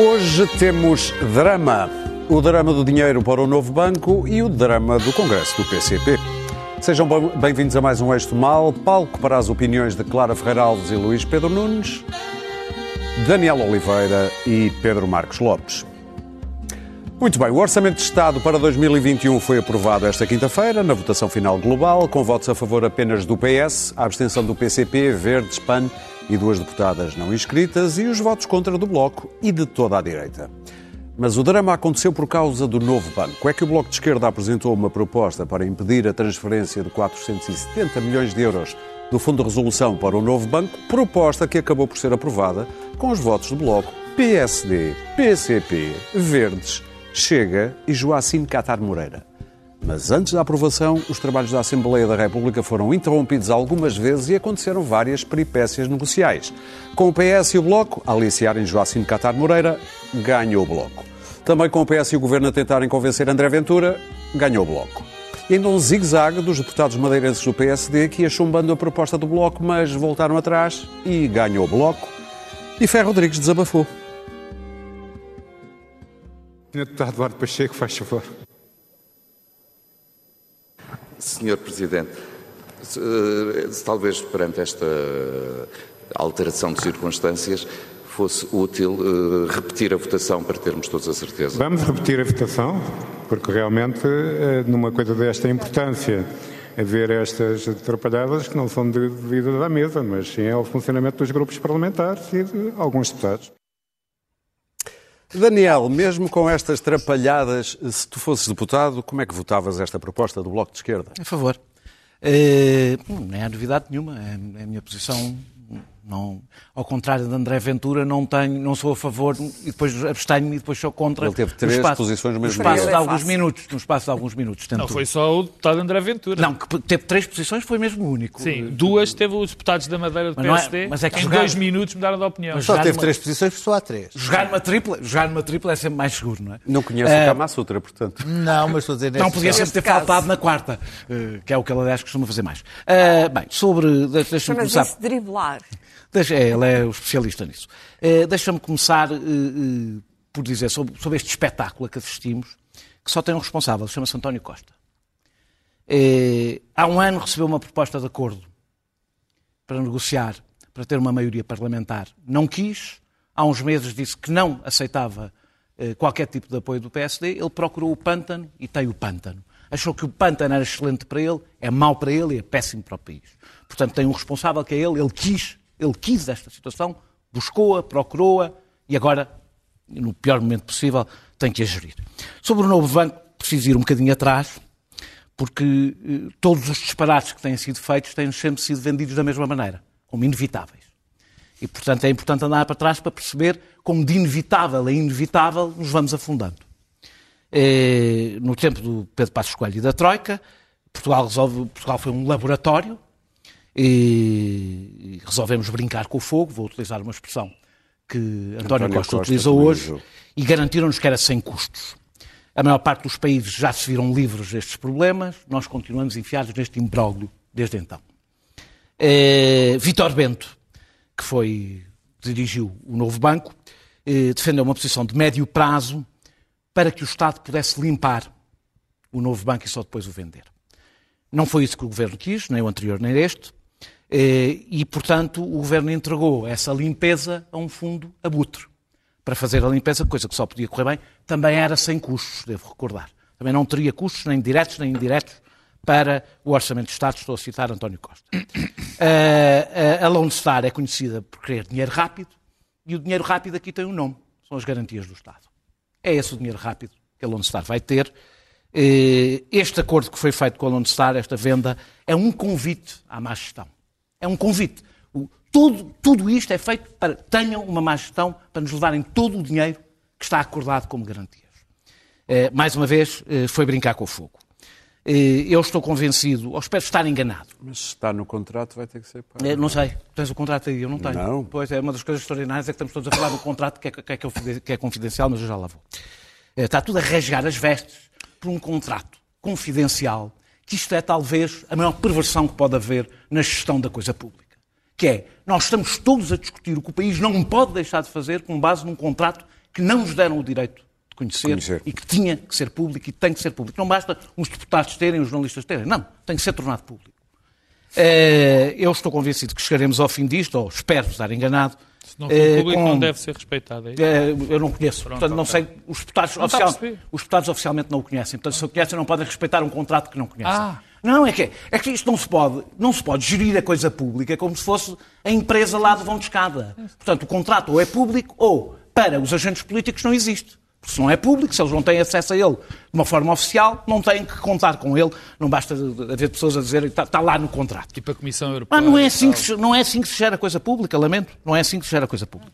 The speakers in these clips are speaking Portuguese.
Hoje temos drama. O drama do dinheiro para o novo banco e o drama do Congresso do PCP. Sejam bem-vindos a mais um Eixo Mal, palco para as opiniões de Clara Ferreira Alves e Luís Pedro Nunes, Daniel Oliveira e Pedro Marcos Lopes. Muito bem, o Orçamento de Estado para 2021 foi aprovado esta quinta-feira, na votação final global, com votos a favor apenas do PS, a abstenção do PCP, Verdes, PAN e duas deputadas não inscritas, e os votos contra do Bloco e de toda a direita. Mas o drama aconteceu por causa do novo banco. É que o Bloco de Esquerda apresentou uma proposta para impedir a transferência de 470 milhões de euros do Fundo de Resolução para o novo banco, proposta que acabou por ser aprovada com os votos do Bloco, PSD, PCP, Verdes, Chega e Joacim Catar Moreira. Mas antes da aprovação, os trabalhos da Assembleia da República foram interrompidos algumas vezes e aconteceram várias peripécias negociais. Com o PS e o Bloco a aliciarem Joacim Catar Moreira, ganhou o Bloco. Também com o PS e o Governo a tentarem convencer André Ventura, ganhou o Bloco. E ainda um zigue-zague dos deputados madeirenses do PSD que ia chumbando a proposta do Bloco, mas voltaram atrás e ganhou o Bloco. E Ferro Rodrigues desabafou. Senhor Deputado Eduardo Pacheco, faz favor. Senhor Presidente, eh, talvez perante esta alteração de circunstâncias fosse útil uh, repetir a votação para termos todos a certeza. Vamos repetir a votação, porque realmente, uh, numa coisa desta importância, haver estas atrapalhadas que não são devidas à mesa, mas sim ao funcionamento dos grupos parlamentares e de alguns deputados. Daniel, mesmo com estas trapalhadas, se tu fosses deputado, como é que votavas esta proposta do Bloco de Esquerda? A favor. Uh, não é novidade nenhuma, é, é a minha posição não, ao contrário de André Ventura, não, tenho, não sou a favor e depois abstenho-me e depois sou contra. Ele teve três espaço, posições no mesmo no espaço dia. de alguns minutos, no espaço de alguns minutos. Não foi só o deputado André Ventura. Não, que teve três posições foi mesmo o único. Sim, duas teve os deputados da Madeira do mas PSD, é, mas é que em jogar, dois minutos mudaram de opinião. Mas só teve uma, três posições, só há três. Jogar numa tripla, jogar numa tripla é sempre mais seguro, não é? Não conheço uh, o Kama Sutra, portanto. Não, mas estou a dizer... Não, podia sempre ter caso. faltado na quarta, uh, que é o que ele, aliás, costuma fazer mais. Uh, bem, sobre... Deixa-me começar... driblar. Deixa, é, ele é o especialista nisso. É, Deixa-me começar uh, por dizer sobre, sobre, este espetáculo a que assistimos, que só tem um responsável, chama-se António Costa. Há um ano recebeu uma proposta de acordo para negociar, para ter uma maioria parlamentar. Não quis. Há uns meses disse que não aceitava qualquer tipo de apoio do PSD. Ele procurou o pântano e tem o pântano. Achou que o pântano era excelente para ele, é mau para ele e é péssimo para o país. Portanto, tem um responsável que é ele, ele quis ele quis esta situação, buscou-a, procurou-a e agora, no pior momento possível, tem que a gerir. Sobre o novo banco, preciso ir um bocadinho atrás, porque eh, todos os disparates que têm sido feitos têm sempre sido vendidos da mesma maneira, como inevitáveis. E, portanto, é importante andar para trás para perceber como de inevitável a inevitável nos vamos afundando. Eh, no tempo do Pedro Passos Coelho e da Troika, Portugal, resolve, Portugal foi um laboratório e resolvemos brincar com o fogo, vou utilizar uma expressão que António, António Costa, Costa utilizou hoje, e garantiram-nos que era sem custos. A maior parte dos países já se viram livres destes problemas, nós continuamos enfiados neste imbróglio desde então. É, Vítor Bento, que foi, dirigiu o novo banco, é, defendeu uma posição de médio prazo para que o Estado pudesse limpar o novo banco e só depois o vender. Não foi isso que o governo quis, nem o anterior nem este. Eh, e, portanto, o governo entregou essa limpeza a um fundo abutre para fazer a limpeza, coisa que só podia correr bem, também era sem custos, devo recordar. Também não teria custos, nem diretos nem indiretos, para o Orçamento de Estado, estou a citar António Costa. Uh, a Lone Star é conhecida por querer dinheiro rápido, e o dinheiro rápido aqui tem um nome, são as garantias do Estado. É esse o dinheiro rápido que a Lone Star vai ter. Uh, este acordo que foi feito com a Lone Star, esta venda, é um convite à má gestão. É um convite. O, tudo, tudo isto é feito para que tenham uma má gestão, para nos levarem todo o dinheiro que está acordado como garantias. Eh, mais uma vez, eh, foi brincar com o fogo. Eh, eu estou convencido, ou espero estar enganado. Mas se está no contrato, vai ter que ser pago. não sei. Tens o contrato aí? Eu não tenho. Não. Pois é, uma das coisas extraordinárias é que estamos todos a falar do contrato que é, que é, que é confidencial, mas eu já lá vou. Está tudo a rasgar as vestes por um contrato confidencial que isto é talvez a maior perversão que pode haver na gestão da coisa pública. Que é, nós estamos todos a discutir o que o país não pode deixar de fazer com base num contrato que não nos deram o direito de conhecer, conhecer, e que tinha que ser público e tem que ser público. Não basta os deputados terem, os jornalistas terem. Não, tem que ser tornado público. Eh, eu estou convencido que chegaremos ao fim disto, ou espero estar enganado. Se não for eh, público, com... não deve ser respeitado. É eh, eu não conheço. Pronto, Portanto, não sei. Os deputados, oficial... os deputados oficialmente não o conhecem. Portanto, se o conhecem, não podem respeitar um contrato que não conhecem. Ah. Não, é que, é que isto não se, pode, não se pode gerir a coisa pública como se fosse a empresa lá de vão de escada. Portanto, o contrato ou é público ou, para os agentes políticos, não existe. Porque se não é público, se eles não têm acesso a ele de uma forma oficial, não têm que contar com ele. Não basta haver pessoas a dizer está, está lá no contrato. Tipo a Comissão Europeia. Ah, não, é assim que se, não é assim que se gera coisa pública, lamento. Não é assim que se gera coisa pública.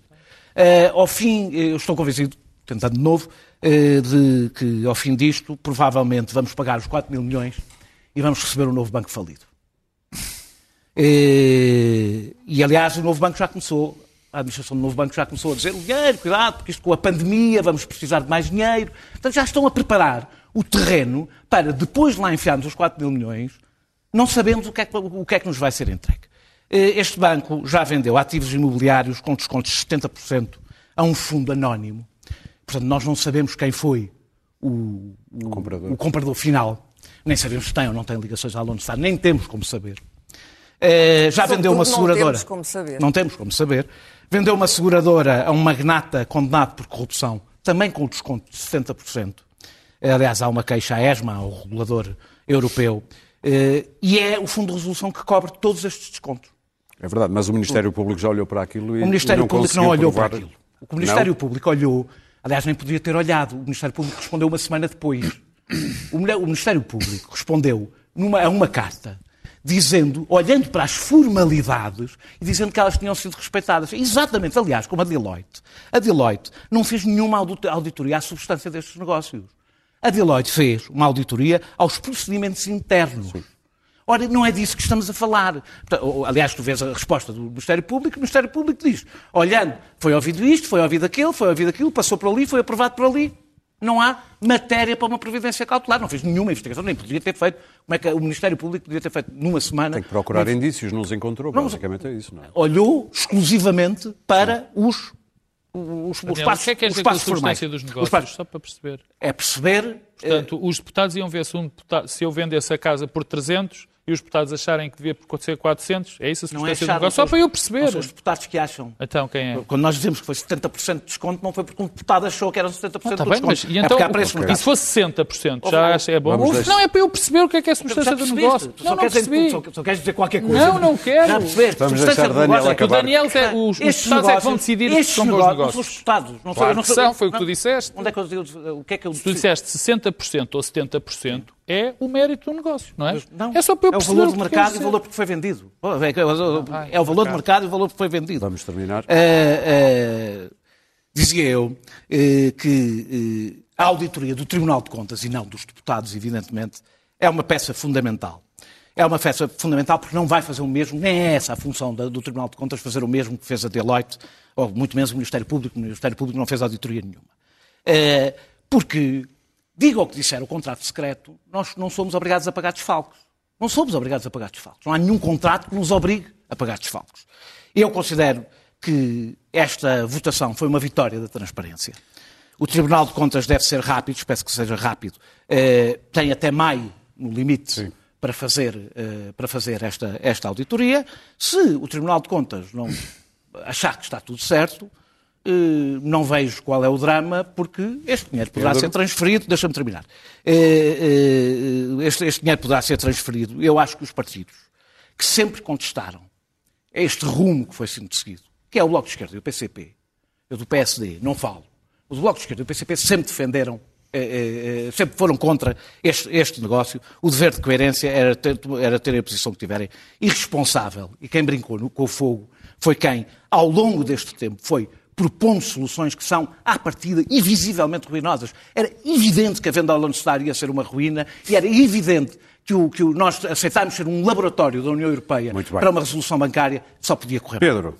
Uh, ao fim, eh, eu estou convencido, tentando de novo, uh, de que ao fim disto, provavelmente vamos pagar os 4 mil milhões e vamos receber um novo banco falido. E aliás, o novo banco já começou a administração do novo banco já começou a dizer dinheiro, cuidado, porque isto com a pandemia vamos precisar de mais dinheiro. Portanto, já estão a preparar o terreno para, depois de lá enfiarmos os 4 mil milhões, não sabemos o que, é que, o que é que nos vai ser entregue. Eh, este banco já vendeu ativos imobiliários com descontos de 70% a um fundo anónimo. Portanto, nós não sabemos quem foi o, o, comprador. o comprador. final. Nem sabemos se tem ou não tem ligações à Lone Star. Nem temos como saber. Uh, já vendeu uma seguradora. Não temos como saber. Não temos como saber. Vendeu uma seguradora a um magnata condenado por corrupção, também com desconto de 70%. Aliás, há uma queixa à ESMA, ao regulador europeu, eh, e é o Fundo de Resolução que cobre todos estes descontos. É verdade, mas o Ministério Público já olhou para aquilo e. O Ministério não Público não olhou provar... para aquilo. O Ministério não? Público olhou, aliás, nem podia ter olhado. O Ministério Público respondeu uma semana depois. O Ministério Público respondeu numa, a uma carta dizendo, olhando para as formalidades e dizendo que elas tinham sido respeitadas. Exatamente, aliás, como a Deloitte. A Deloitte não fez nenhuma auditoria à substância destes negócios. A Deloitte fez uma auditoria aos procedimentos internos. Sim. Ora, não é disso que estamos a falar. Aliás, tu vês a resposta do Ministério Público, o Ministério Público diz, olhando, foi ouvido isto, foi ouvido aquilo, foi ouvido aquilo, passou por ali, foi aprovado por ali não há matéria para uma providência cautelar. Não fez nenhuma investigação, nem podia ter feito. Como é que o Ministério Público podia ter feito numa semana? Tem que procurar indícios, não os encontrou, não, basicamente é isso. Não é? Olhou exclusivamente para Sim. os os, Daniel, os passos, o que é que é os passos formais. dos negócios, passos, só para perceber? É perceber... Portanto, é... os deputados iam ver se, um deputado, se eu vendesse a casa por 300, e os deputados acharem que devia ser 400? É isso a substância do negócio? Só para eu perceber. São os deputados que acham. Então, quem é? Quando nós dizemos que foi 70% de desconto, não foi porque um deputado achou que era 70% ah, tá de bem, desconto. Mas, e então, é okay. E se fosse 60%, já acha é bom? Não, é para eu perceber o que é que é a substância do negócio. Não, não percebi. Só, só queres dizer qualquer coisa. Não, não quero. Já percebeste. Vamos deixar o Daniel acabar. O Daniel, é, os, os deputados é que vão decidir se são bons negócios. Não são os deputados. Não claro que são, foi o que tu disseste. Onde é que eu, o que é que eu Se tu disseste 60% ou 70%, é o mérito do negócio, não é? Não, é só para eu É o valor do mercado e o valor porque foi vendido. É, é o valor do mercado e o valor porque foi vendido. Vamos terminar. Uh, uh, dizia eu uh, que a auditoria do Tribunal de Contas, e não dos deputados, evidentemente, é uma peça fundamental. É uma peça fundamental porque não vai fazer o mesmo, nem é essa a função do Tribunal de Contas, fazer o mesmo que fez a Deloitte, ou muito menos o Ministério Público. O Ministério Público não fez auditoria nenhuma. Porque diga o que disser o contrato secreto, nós não somos obrigados a pagar desfalques. Não somos obrigados a pagar desfalques. Não há nenhum contrato que nos obrigue a pagar desfalques. Eu considero que esta votação foi uma vitória da transparência. O Tribunal de Contas deve ser rápido, espero que seja rápido. Eh, tem até maio, no limite, para fazer, eh, para fazer esta, esta auditoria. Se o Tribunal de Contas não achar que está tudo certo, não vejo qual é o drama, porque este dinheiro poderá ser transferido. Deixa-me terminar. Eh, eh, este, este dinheiro poderá ser transferido. Eu acho que os partidos que sempre contestaram este rumo que foi sendo seguido, que é o Bloco de Esquerda e o PCP, eu do PSD não falo, o Bloco de Esquerda e o PCP sempre defenderam, sempre foram contra este, este negócio. O dever de coerência era ter, era ter a posição que tiverem irresponsável. E quem brincou no, com o fogo foi quem, ao longo deste tempo, foi propondo soluções que são, à partida, e visivelmente ruinosas. Era evidente que a venda ao Lone Star ia ser uma ruína e era evidente que, o, que o, nós aceitarmos ser um laboratório da União Europeia para uma resolução bancária só podia correr Pedro,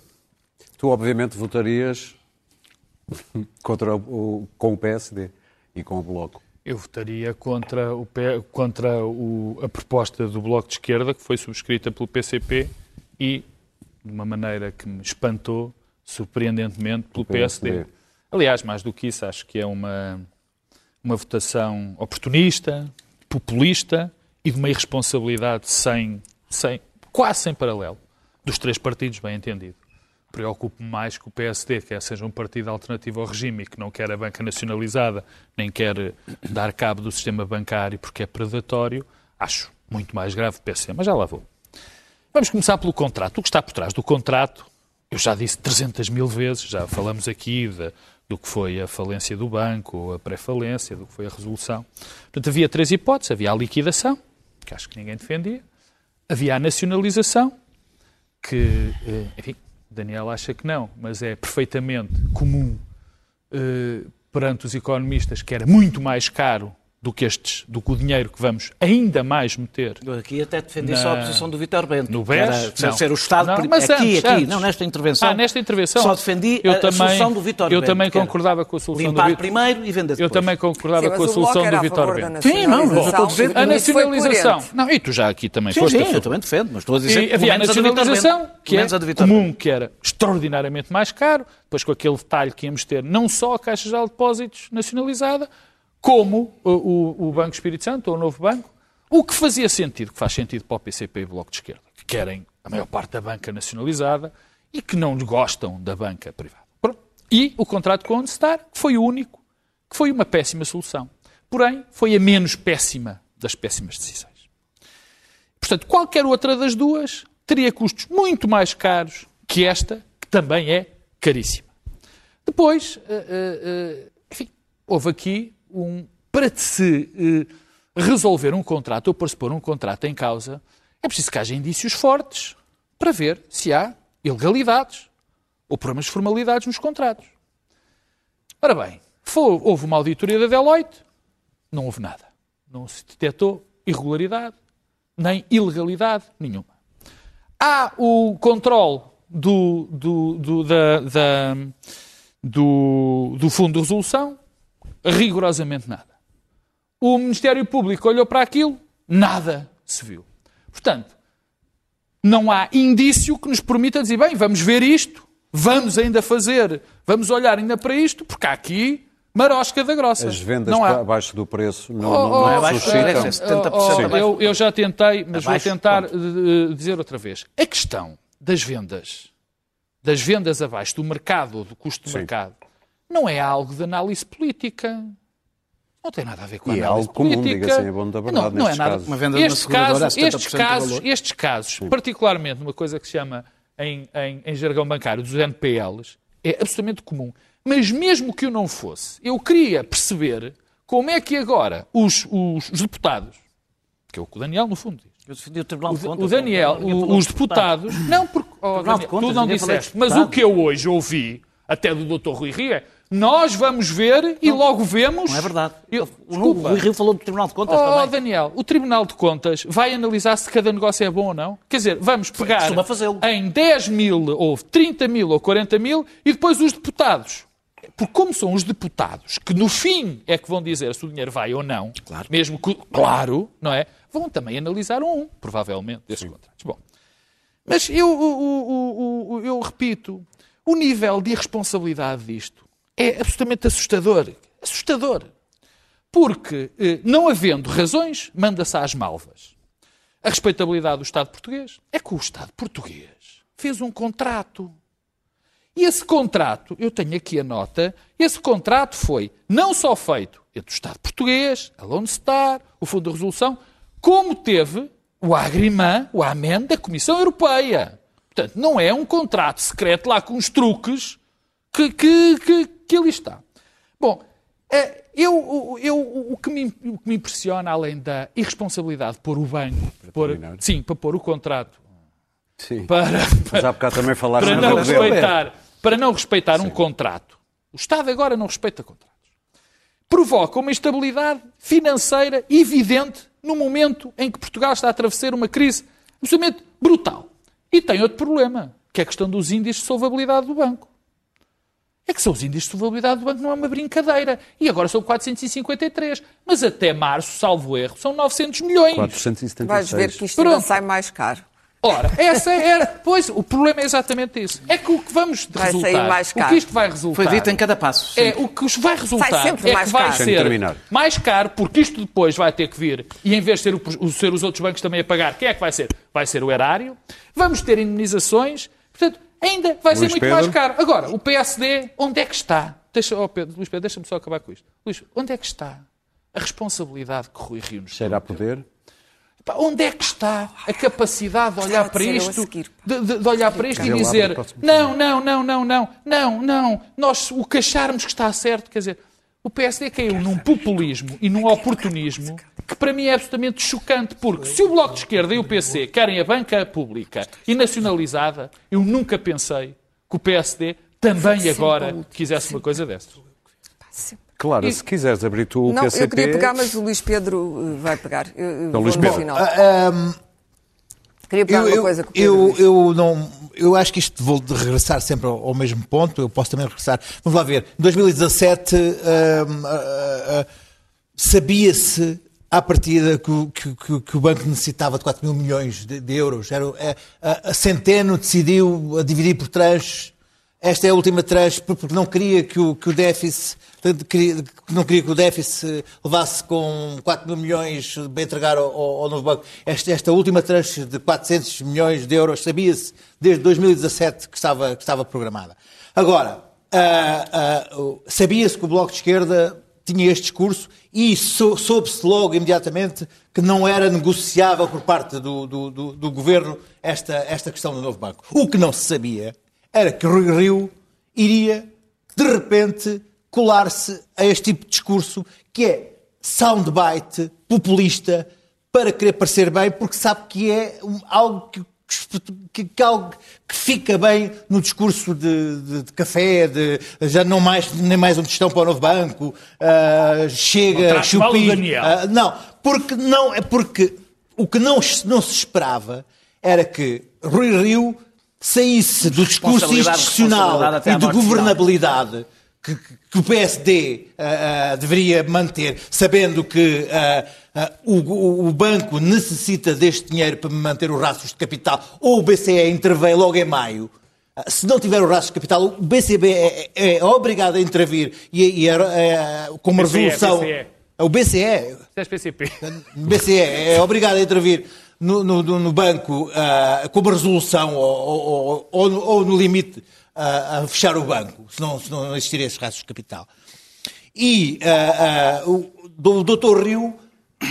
tu obviamente votarias contra o, com o PSD e com o Bloco. Eu votaria contra, o, contra o, a proposta do Bloco de Esquerda, que foi subscrita pelo PCP e, de uma maneira que me espantou, surpreendentemente, pelo PSD. Aliás, mais do que isso, acho que é uma, uma votação oportunista, populista e de uma irresponsabilidade sem, sem, quase sem paralelo dos três partidos, bem entendido. Preocupo-me mais que o PSD, que seja um partido alternativo ao regime e que não quer a banca nacionalizada, nem quer dar cabo do sistema bancário porque é predatório, acho muito mais grave o PSD, mas já lá vou. Vamos começar pelo contrato. O que está por trás do contrato, eu já disse 300 mil vezes, já falamos aqui de, do que foi a falência do banco, a pré-falência, do que foi a resolução. Portanto, havia três hipóteses. Havia a liquidação, que acho que ninguém defendia. Havia a nacionalização, que, eh, enfim, Daniel acha que não, mas é perfeitamente comum eh, perante os economistas que era muito mais caro do que estes, do que o dinheiro que vamos ainda mais meter. Eu aqui até defendi na... só a posição do Vitor Bento. No BES? Era, ser o Estado não, mas aqui, antes, aqui, antes. não nesta intervenção. Ah, nesta intervenção. Só defendi eu a, também, a solução do Vitor Eu Bento, também concordava com a solução limpar do Vitor primeiro e vender depois. Eu também concordava sim, com a solução do Vitor Bento. Sim, não, mas eu estou a dizer a nacionalização. Não, e tu já aqui também sim, foste. Sim, eu também defendo, mas estou a dizer que havia a nacionalização, que é comum, que era extraordinariamente mais caro, depois com aquele detalhe que íamos ter não só a Caixa de Depósitos nacionalizada, como o, o, Banco Espírito Santo, ou o novo banco, o que fazia sentido, que faz sentido para o PCP e o Bloco de Esquerda, que querem a maior parte da banca nacionalizada e que não gostam da banca privada. E o contrato com a Onstar, que foi o único, que foi uma péssima solução. Porém, foi a menos péssima das péssimas decisões. Portanto, qualquer outra das duas teria custos muito mais caros que esta, que também é caríssima. Depois, uh, uh, uh, enfim, houve aqui um, para se eh, resolver um contrato ou para se pôr um contrato em causa, é preciso que haja indícios fortes para ver se há ilegalidades ou problemas de formalidades nos contratos. Ora bem, foi, houve uma auditoria da Deloitte, não houve nada. Não se detectou irregularidade, nem ilegalidade nenhuma. Há o controle do, do, do, da, da, do, do Fundo de Resolução, rigorosamente nada. O Ministério Público olhou para aquilo, nada se viu. Portanto, não há indício que nos permita dizer, bem, vamos ver isto, vamos ainda fazer, vamos olhar ainda para isto, porque há aqui marosca da grossa. As vendas não há... abaixo do preço não, oh, não, não é abaixo, é 70% oh, eu, eu já tentei, mas abaixo, vou tentar ponto. dizer outra vez. A questão das vendas, das vendas abaixo do mercado do custo do Sim. mercado, não é algo de análise política. Não tem nada a ver com a e é análise é algo comum, política. diga-se, é bom da verdade, não, não é nada. Casos. Uma venda estes casos, estes casos, estes casos, particularmente numa coisa que se chama em, em, em jargão bancário dos NPLs, é absolutamente comum. Mas mesmo que eu não fosse, eu queria perceber como é que agora os, os, os deputados, que é o que o Daniel no fundo diz, eu defendi o Tribunal de Contas. O Daniel, o, os deputados. Não, porque. Oh, Daniel, Contas, tu não disseste. Mas o que eu hoje ouvi, até do Dr. Rui Rio, é. Nós vamos ver e logo vemos. Não é verdade. Eu, o Rui Rio falou do Tribunal de Contas oh, também. Daniel, o Tribunal de Contas vai analisar se cada negócio é bom ou não? Quer dizer, vamos pegar em 10 mil, ou 30 mil, ou 40 mil, e depois os deputados. Porque como são os deputados que no fim é que vão dizer se o dinheiro vai ou não, claro. mesmo que, claro, não é? Vão também analisar um, provavelmente, desses contratos. Bom, mas eu, eu, eu, eu repito, o nível de irresponsabilidade disto é absolutamente assustador. Assustador. Porque, eh, não havendo razões, manda-se às malvas. A respeitabilidade do Estado português é que o Estado português fez um contrato. E esse contrato, eu tenho aqui a nota, esse contrato foi não só feito entre o Estado português, a Lone Star, o Fundo de Resolução, como teve o agrimã, o amém da Comissão Europeia. Portanto, não é um contrato secreto lá com os truques que, que, que, que ali está. Bom, eh, eu, eu, o, que me, o que me impressiona, além da irresponsabilidade de pôr o banco, para pôr, sim, para pôr o contrato, sim. para, para, também para, não respeitar, para não respeitar sim. um contrato. O Estado agora não respeita contratos. Provoca uma instabilidade financeira evidente no momento em que Portugal está a atravessar uma crise absolutamente brutal. E tem outro problema, que é a questão dos índices de solvabilidade do banco. É que são os índices de solvabilidade do banco, não é uma brincadeira. E agora são 453. Mas até março, salvo erro, são 900 milhões. 476. Vais ver que isto ainda sai mais caro. Ora, essa era. Pois, o problema é exatamente isso. É que o que vamos Vai resultar. sair mais O caro. que isto vai resultar. Foi dito em cada passo. É, o que os vai resultar Sai sempre é mais que vai caro. Ser terminar. mais caro, porque isto depois vai ter que vir, e em vez de ser, o- o- ser os outros bancos também a pagar, quem é que vai ser? Vai ser o erário. Vamos ter indemnizações. Portanto, ainda vai ser Luís muito Pedro. mais caro. Agora, o PSD, onde é que está? Deixa, oh Pedro, Luís Pedro, deixa-me só acabar com isto. Luís, onde é que está a responsabilidade que Rui Rio nos Cheira a poder. Pá, Onde é que está a capacidade de olhar para ser isto, de, de- de olhar para isto e dizer não, não, não, não, não, não, não, nós o que acharmos que está certo, quer dizer, o PSD caiu num populismo e num oportunismo que para mim é absolutamente chocante, porque se o Bloco de Esquerda e o PC querem a banca pública e nacionalizada, eu nunca pensei que o PSD também agora quisesse uma coisa dessas. Clara, E- se quiseres abrir tu o Não, PCP... eu queria pegar, mas o Luís Pedro uh, vai pegar. Eu, Então, vou Luís Pedro. final. Ah, Queria pegar Eu, uma coisa que eu, eu não, eu acho que isto vou regressar sempre ao, ao mesmo ponto. Eu posso também regressar. Vamos lá ver. Em 2017 hum, ah, ah, sabia-se à partida que, o- que- que- que o banco necessitava de 4 mil milhões de, de euros. Era, é, a, a Centeno decidiu a dividir por tranches. Esta é a última tranche porque não queria que o, que o déficit não queria que o déficit levasse com 4 mil milhões para entregar ao, ao- novo banco. Esta, esta última tranche de 400 milhões de euros sabia-se desde 2017 que estava, que estava programada. Agora, ah, o- sabia-se que o Bloco de Esquerda tinha este discurso e sou- soube-se logo imediatamente que não era negociável por parte do, do- do- do governo esta, esta questão do novo banco. O que não se sabia era que Rui Rio iria, de repente, colar-se a este tipo de discurso que é soundbite, populista, para querer parecer bem, porque sabe que é algo que, que, que algo que fica bem no discurso de, de- de café, de já não mais, nem mais um tostão para o novo banco, ah, chega, chupi, ah, não, porque não, é porque o que não, não se esperava era que Rui Rio saísse do discurso institucional e de final. governabilidade que, que- o PSD ah, ah, deveria manter, sabendo que ah, o, o- o banco necessita deste dinheiro para manter os rastros de capital, ou o BCE intervém logo em maio. Se não tiver o rastro de capital, o BCB é, é- é obrigado a intervir e, e é, com uma BCE, resolução. BCE. O BCE, Isto é PCP. o BCE é obrigado a intervir no, no- no- banco ah, com uma resolução ou, ou- ou- no- ou no limite ah, a fechar o banco, senão não existiria esses rastros de capital. E ah, o, o. Rio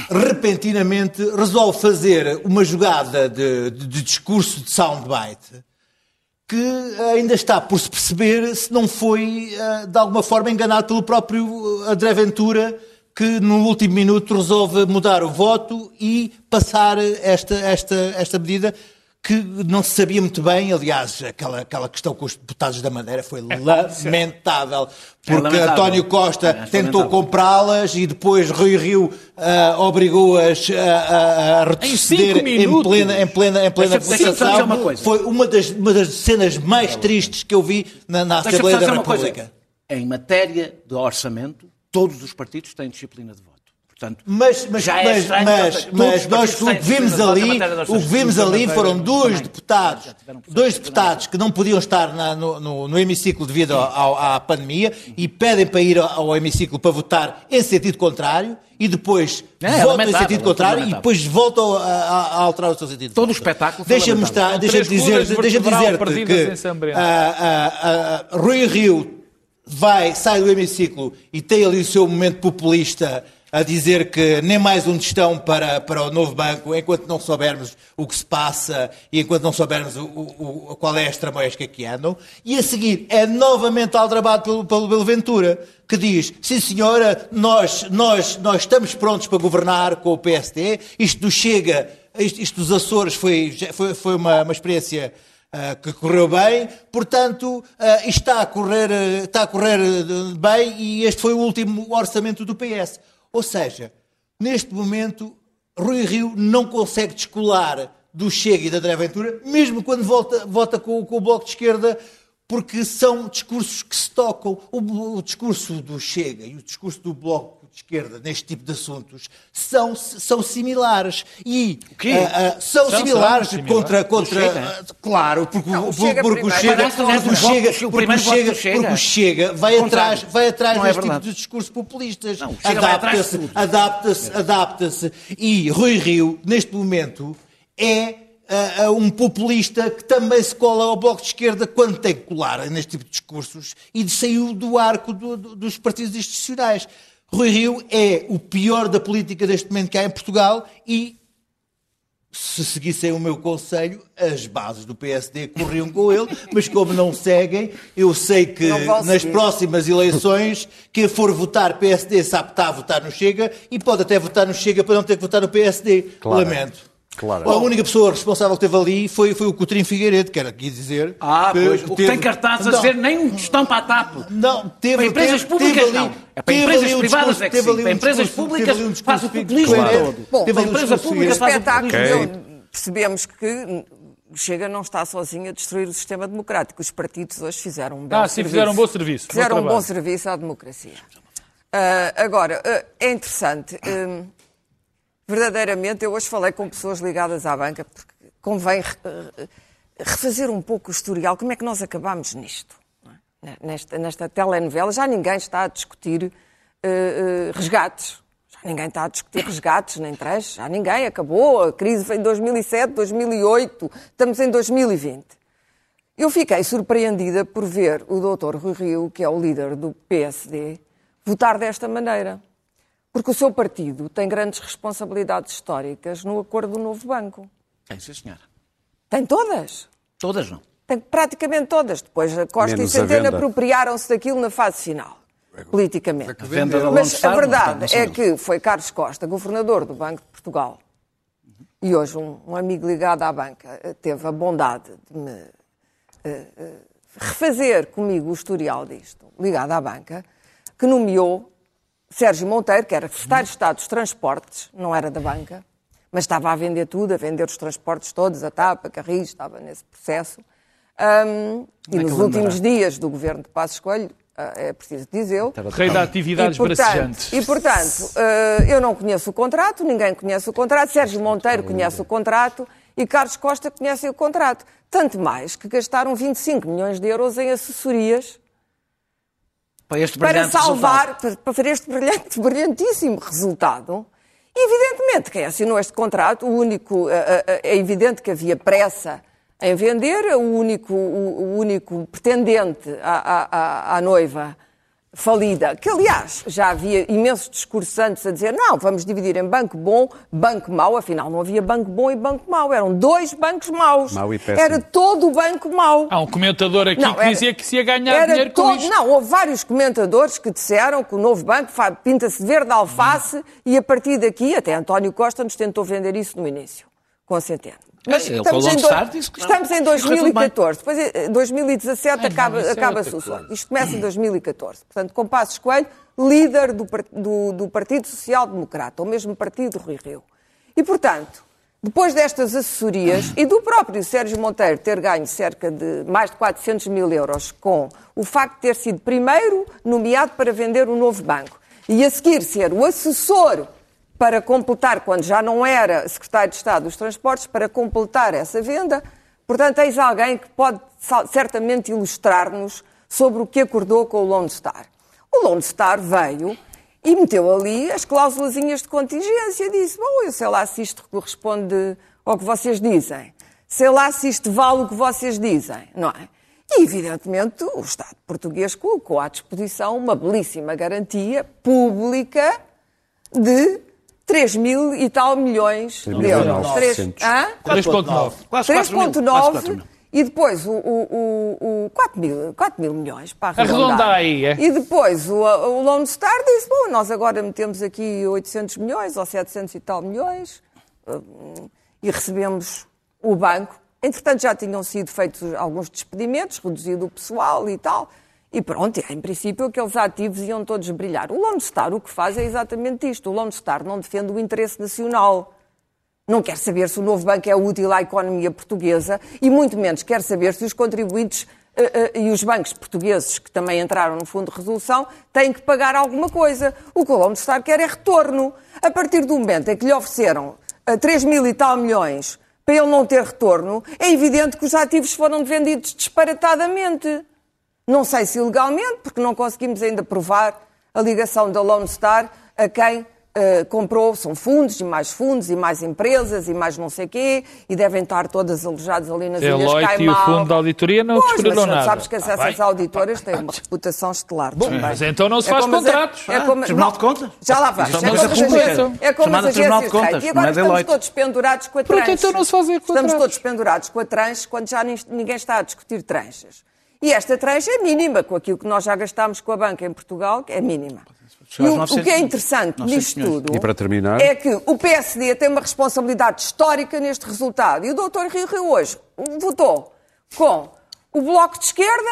repentinamente resolve fazer uma jogada de, de- de discurso de soundbite que ainda está por se perceber se não foi, de alguma forma, enganado pelo próprio André Ventura, que no último minuto resolve mudar o voto e passar esta, esta, esta medida que não se sabia muito bem. Aliás, aquela, aquela questão com os deputados da Madeira foi lamentável, porque lamentável. António Costa É, acho tentou comprá-las e depois Rui Rio ah, obrigou-as a, a- retroceder em minutos. plena, em plena, em plena dizer uma. Foi uma das, uma das cenas mais tristes que eu vi na, na Assembleia da uma coisa. República. Em matéria de orçamento, todos os partidos têm disciplina de voto. Portanto, Mas, mas, Já é mas, estranho, mas, mas partidos nós o têm que vimos ali, o que vimos ali foram dois deputados, dois de deputados que não podiam estar na- no, no- no hemiciclo devido ao- à pandemia e pedem para ir ao, hemiciclo para votar em sentido contrário e depois É, é votam em sentido é contrário e depois voltam a, a- alterar o seu sentido Todo o espetáculo Deixa-me três dizer, deixa dizer que ah, ah, ah, Rui Rio vai, sai do hemiciclo e tem ali o seu momento populista a dizer que nem mais um tostão para, para o novo banco, enquanto não soubermos o que se passa e enquanto não soubermos o, o- o- qual é a estramoesca que andam. E a seguir é novamente aldrabado pelo, pelo, pelo Ventura, que diz, sim senhora, nós, nós, nós estamos prontos para governar com o PSD, isto nos chega, isto, isto dos Açores foi, foi, foi uma, uma experiência que correu bem, portanto, isto está a correr, ah, está a correr bem e este foi o último orçamento do PS. Ou seja, neste momento, Rui Rio não consegue descolar do Chega e da André Ventura, mesmo quando volta, vota com, com o Bloco de Esquerda, porque são discursos que se tocam. O, o, discurso do Chega e o discurso do Bloco de Esquerda neste tipo de assuntos são, são similares. E o quê? Uh, uh, são, são, similares são contra. contra uh, claro, porque, não, o, Chega porque, Chega, porque o Chega, porque o Chega, porque o Chega vai atrás, vai atrás deste é tipo de discurso populistas. Adapta-se, adapta-se, adapta-se. E Rui Rio, neste momento, é uh, um populista que também se cola ao Bloco de Esquerda quando tem que colar neste tipo de discursos e saiu do arco do, do, dos partidos institucionais. Rui Rio é o pior da política deste momento que há em Portugal e se seguissem o meu conselho, as bases do PSD corriam com ele, mas como não seguem, eu sei que nas próximas eleições, quem for votar PSD sabe que está a votar no Chega e pode até votar no Chega para não ter que votar no PSD. Claro. Lamento. Claro. A única pessoa responsável que esteve ali foi, foi o Coutrinho Figueiredo, que era aqui dizer. Ah, que pois. O que tem cartaz a dizer nem um tostão para a TAP. Não, teve. Para empresas teve, públicas, teve não. É para empresas privadas é que sim. Para empresas públicas faz o populismo todo. Bom, para empresa pública faz o populismo Percebemos que Chega não está sozinho a destruir o sistema democrático. Os partidos hoje fizeram um bom ah, sim, serviço. fizeram um bom serviço. Fizeram um bom serviço à democracia. Uh, agora, uh, é interessante. Uh, verdadeiramente, eu hoje falei com pessoas ligadas à banca, porque convém refazer um pouco o historial. Como é que nós acabámos nisto? É? Nesta, nesta telenovela, já ninguém está a discutir uh, uh, resgates. Já ninguém está a discutir resgates, nem trechos. Já ninguém. Acabou. A crise foi em 2007, 2008. Estamos em 2020. Eu fiquei surpreendida por ver o doutor Rui Rio, que é o líder do PSD, votar desta maneira. Porque o seu partido tem grandes responsabilidades históricas no acordo do novo banco. Tem, sim, senhora. Tem todas? Todas não. Tem praticamente todas. Depois a Costa Menos e Centeno apropriaram-se daquilo na fase final, politicamente. A Mas a verdade é que foi Carlos Costa, governador do Banco de Portugal, e hoje um, um amigo ligado à banca eh, teve a bondade de me uh, uh, refazer comigo o historial disto, ligado à banca, que nomeou Sérgio Monteiro, que era secretário de Estado dos Transportes, não era da banca, mas estava a vender tudo, a vender os transportes todos, a TAP, a Carris, estava nesse processo. Um, e é nos últimos dias do governo de Passos Coelho, uh, é preciso dizê-lo. Rei da atividades bracejantes. E, portanto, uh, eu não conheço o contrato, ninguém conhece o contrato, Sérgio Monteiro conhece o contrato e Carlos Costa conhece o contrato. Tanto mais que gastaram 25 milhões de euros em assessorias para, salvar, para, para fazer este brilhante, brilhantíssimo resultado. Evidentemente, quem assinou este contrato, o único, é, é, é, é evidente que havia pressa em vender, o único, o único pretendente à, à, à noiva falida, que aliás já havia imensos discursos antes a dizer não, vamos dividir em banco bom, banco mau, afinal não havia banco bom e banco mau, eram dois bancos maus. Mau e era todo o banco mau. Há um comentador aqui não, que era, dizia que se ia ganhar dinheiro todo, com isto. Não, houve vários comentadores que disseram que o novo banco pinta-se de verde alface hum. e a partir daqui, até António Costa nos tentou vender isso no início, com a Centeno. Mas é, estamos, em, estamos em 2014, depois em 2017 acaba, acaba-se o sonho. Isto começa em 2014. Portanto, com Passos Coelho, líder do, do, do Partido Social Democrata, o mesmo partido do Rui Rio. E, portanto, depois destas assessorias e do próprio Sérgio Monteiro ter ganho cerca de mais de 400 mil euros com o facto de ter sido primeiro nomeado para vender o novo banco e a seguir ser o assessor para completar, quando já não era secretário de Estado dos Transportes, para completar essa venda. Portanto, eis alguém que pode certamente ilustrar-nos sobre o que acordou com o Lone Star. O Lone Star veio e meteu ali as cláusulas de contingência. Disse, bom, eu sei lá se isto corresponde ao que vocês dizem. Sei lá se isto vale o que vocês dizem, não é? E, evidentemente, o Estado português colocou à disposição uma belíssima garantia pública de 3 mil e tal milhões de euros. 3,9. 3,9 e depois o, o, o, o 4, mil, 4 mil milhões para arredondar. Arredonda aí, é? E depois o, o Lone Star disse, bom, nós agora metemos aqui 800 milhões ou 700 e tal milhões hum, e recebemos o banco. Entretanto, já tinham sido feitos alguns despedimentos, reduzido o pessoal e tal. E pronto, em princípio aqueles ativos iam todos brilhar. O Lone Star o que faz é exatamente isto. O Lone Star não defende o interesse nacional. Não quer saber se o novo banco é útil à economia portuguesa e muito menos quer saber se os contribuintes uh, uh, e os bancos portugueses que também entraram no fundo de resolução têm que pagar alguma coisa. O que o Lone Star quer é retorno. A partir do momento em que lhe ofereceram uh, 3 mil e tal milhões para ele não ter retorno, é evidente que os ativos foram vendidos disparatadamente. Não sei se ilegalmente, porque não conseguimos ainda provar a ligação da Lone Star a quem Uh, comprou, são fundos e mais fundos e mais empresas e mais não sei quê, e devem estar todas alojadas ali nas Ilhas Deloitte Caimão. e o fundo da auditoria não pois, descobriram nada. sabes que essas ah, auditoras têm uma reputação estelar. Bom, mas então não se faz é contratos. É, é como, Tribunal de Contas? Já lá vai. É como, as agências, é como as agências de contas, E agora estamos todos pendurados com a tranche. então não se fazem contratos? Estamos todos pendurados com a tranche quando já ninguém está a discutir tranches. E esta tranche é mínima, com aquilo que nós já gastámos com a banca em Portugal, que é mínima. E o, 900, o, que é interessante nisto tudo terminar... é que o PSD tem uma responsabilidade histórica neste resultado. E o doutor Rio Rio hoje votou com o Bloco de Esquerda,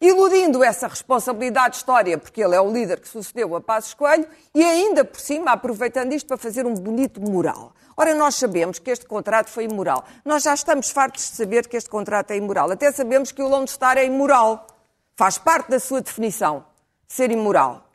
iludindo essa responsabilidade histórica, porque ele é o líder que sucedeu a Passos Coelho, e ainda por cima aproveitando isto para fazer um bonito moral. Ora, nós sabemos que este contrato foi imoral. Nós já estamos fartos de saber que este contrato é imoral. Até sabemos que o Lone Star é imoral. Faz parte da sua definição, ser imoral.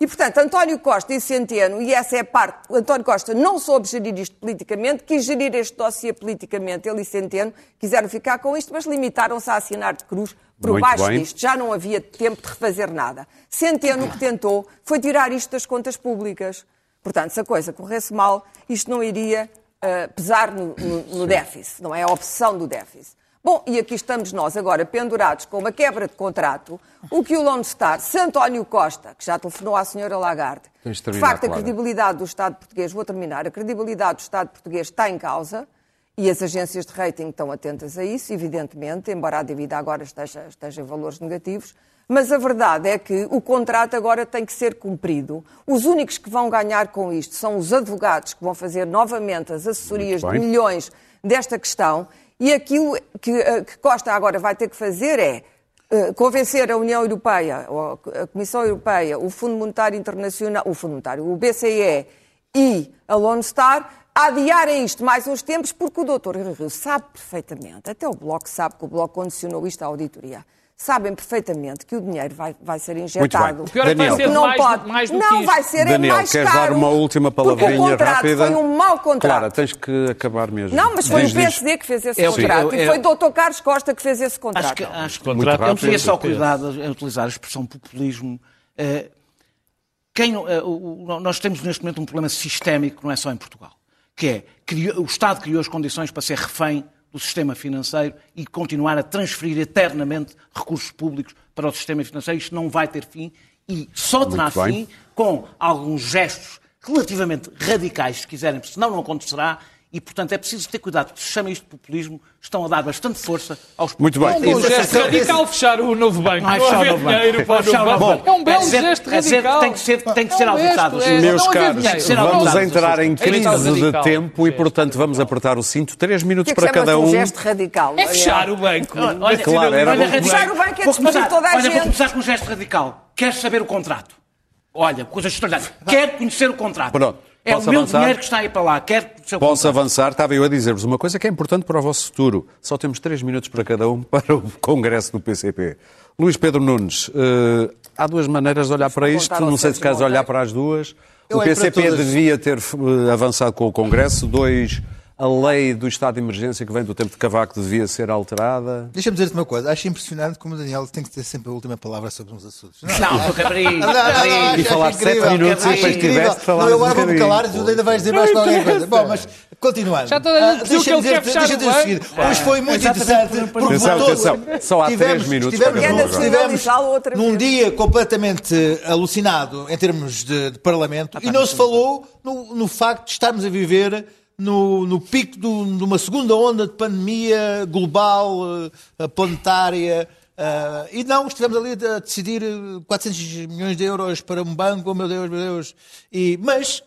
E, portanto, António Costa e Centeno, e essa é a parte, António Costa não soube gerir isto politicamente, quis gerir este dossiê politicamente, ele e Centeno quiseram ficar com isto, mas limitaram-se a assinar de cruz por Muito baixo bem. disto. Já não havia tempo de refazer nada. Centeno o que tentou foi tirar isto das contas públicas. Portanto, se a coisa corresse mal, isto não iria uh, pesar no, no, no déficit, não é? A obsessão do déficit. Bom, e aqui estamos nós agora pendurados com uma quebra de contrato, o que o Lone Star, se António Costa, que já telefonou à senhora Lagarde, de, de facto a credibilidade do Estado português, vou terminar, a credibilidade do Estado português está em causa e as agências de rating estão atentas a isso, evidentemente, embora a dívida agora esteja, esteja em valores negativos, mas a verdade é que o contrato agora tem que ser cumprido. Os únicos que vão ganhar com isto são os advogados que vão fazer novamente as assessorias de milhões desta questão e aquilo que, eh, que Costa agora vai ter que fazer é uh, convencer a União Europeia, a Comissão Europeia, o Fundo Monetário Internacional, o Fundo Monetário, o BCE e a Lone Star a adiarem isto mais uns tempos, porque o doutor Rio sabe perfeitamente, até o Bloco sabe que o Bloco condicionou isto à auditoria sabem perfeitamente que o dinheiro vai, vai ser injetado. O pior é que vai ser não mais, pode, mais do não que Não vai ser Daniel, é mais queres caro. dar uma última palavrinha rápida? foi um mau contrato. Claro, tens que acabar mesmo. Não, mas foi diz, o PSD diz. que fez esse é, contrato. e foi o doutor Carlos Costa que fez esse contrato. Acho que, acho que contrato, eu teria só cuidado em utilizar a expressão populismo. Uh, quem, uh, nós temos neste momento um problema sistémico, não é só em Portugal, que é criou, o Estado criou as condições para ser refém do sistema financeiro e continuar a transferir eternamente recursos públicos para o sistema financeiro. Isto não vai ter fim e só terá fim com alguns gestos relativamente radicais, se quiserem, porque senão não acontecerá. E, portanto, é preciso ter cuidado, se chama isto de populismo, estão a dar bastante força aos Muito bem. É um gesto radical fechar o novo banco. Não, é fechar o novo banco. Para o novo banco. É um belo é gesto radical. Tem que ser, tem que ser é auditado. É, Meus caros, vamos entrar em crise de tempo e, portanto, vamos apertar o cinto. Três minutos para cada um. um gesto radical. É fechar o banco. Olha, claro, era olha, fechar o banco é despedir toda a gente. Olha, vou começar com um gesto radical. Queres saber o contrato? Olha, coisa extraordinária. Quer conhecer o contrato. Pronto. É Posso o meu avançar? dinheiro que está aí para lá. Quer Posso contrato. avançar? Estava eu a dizer-vos uma coisa que é importante para o vosso futuro. Só temos três minutos para cada um para o Congresso do PCP. Luís Pedro Nunes, uh, há duas maneiras de olhar para isto. Não sei se queres olhar para as duas. Eu o PCP devia ter uh, avançado com o Congresso. Dois a lei do estado de emergência que vem do tempo de Cavaco devia ser alterada? Deixa-me dizer-te uma coisa. Acho impressionante como o Daniel tem que ter sempre a última palavra sobre uns assuntos. Não, não porque abri. E falar sete minutos e depois tiveste falar Não, eu agora vou-me calar e tu ainda vais dizer mais qualquer coisa. Bom, mas continuando. Já toda a gente que ele quer fechar Deixa-me dizer o seguinte. Hoje foi muito interessante. Porque atenção, atenção. Só há três minutos tivemos, tivemos num dia completamente alucinado em termos de, Parlamento e não se falou no facto de estarmos a viver no, no pico de uma segunda onda de pandemia global, uh, planetária. Uh, e não, estivemos ali a decidir 400 milhões de euros para um banco, oh meu Deus, meu Deus. E, mas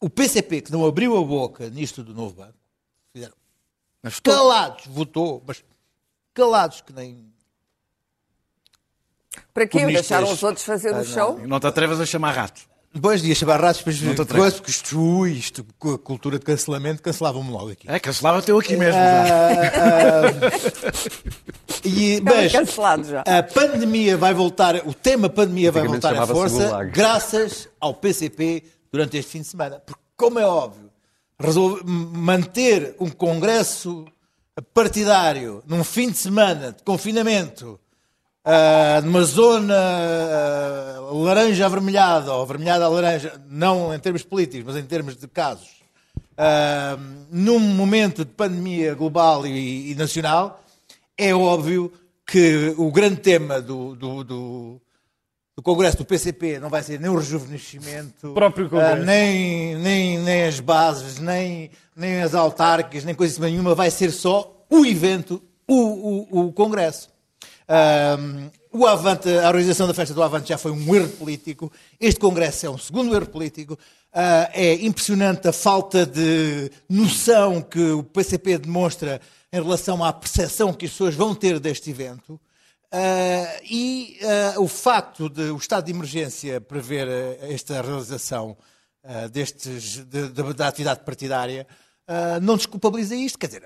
o PCP, que não abriu a boca nisto do novo banco, fizeram mas calados, votou, mas calados que nem. Para quê? Deixaram os outros fazer o show? Não te atrevas a chamar rato. Dois dias barrados, depois coisa, porque isto, ui, isto, com a cultura de cancelamento, cancelavam-me logo aqui. É, cancelava teu aqui mesmo. Uh, uh, e, mas cancelado já. a pandemia vai voltar, o tema pandemia vai voltar à força, graças ao PCP durante este fim de semana. Porque, como é óbvio, resolve manter um congresso partidário num fim de semana de confinamento uh, numa zona uh, laranja avermelhada, ou avermelhada a laranja, não em termos políticos, mas em termos de casos, uh, num momento de pandemia global e, e, nacional, é óbvio que o grande tema do, do, do, do Congresso do PCP não vai ser nem o rejuvenescimento, nem, nem, nem as bases, nem, nem as autárquicas, nem coisa nenhuma, vai ser só o evento, o, o, o Congresso. Um, o Avante, a organização da festa do Avante já foi um erro político. Este Congresso é um segundo erro político. Uh, é impressionante a falta de noção que o PCP demonstra em relação à percepção que as pessoas vão ter deste evento. Uh, e uh, o facto de o estado de emergência prever esta realização destes, de, de, da atividade partidária não desculpabiliza isto. Quer dizer,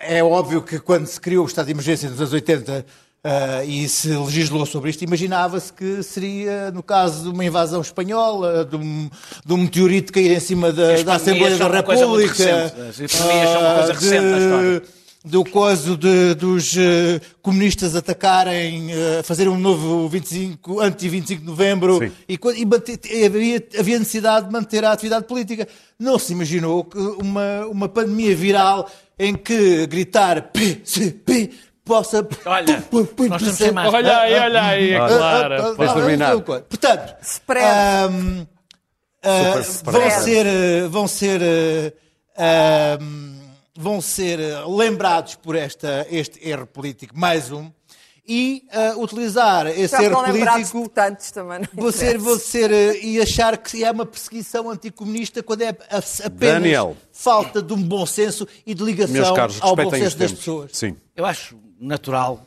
é óbvio que quando se criou o estado de emergência nos anos 80 Uh, e se legislou sobre isto, imaginava-se que seria, no caso de uma invasão espanhola, de um, de um meteorito cair em cima da, da Assembleia da República. As epidemias uh, são uma coisa recente na história do coisa de, dos uh, comunistas atacarem, uh, fazer um novo 25, anti-25 de novembro e, e manter, havia, havia, necessidade de manter a atividade política. Não se imaginou que uma, uma pandemia viral em que gritar PCP possa. Olha, nós temos mais. Olha aí, olha aí, é claro. terminar. Portanto, um, uh, vão ser, vão ser, uh, vão ser lembrados por esta, este erro político, mais um. E uh, utilizar esse Já erro político. Tantos também, vou ser, vou ser, uh, e achar que é uma perseguição anticomunista quando é apenas Daniel. falta de um bom senso e de ligação caros, ao bom senso das pessoas. Sim. Eu acho natural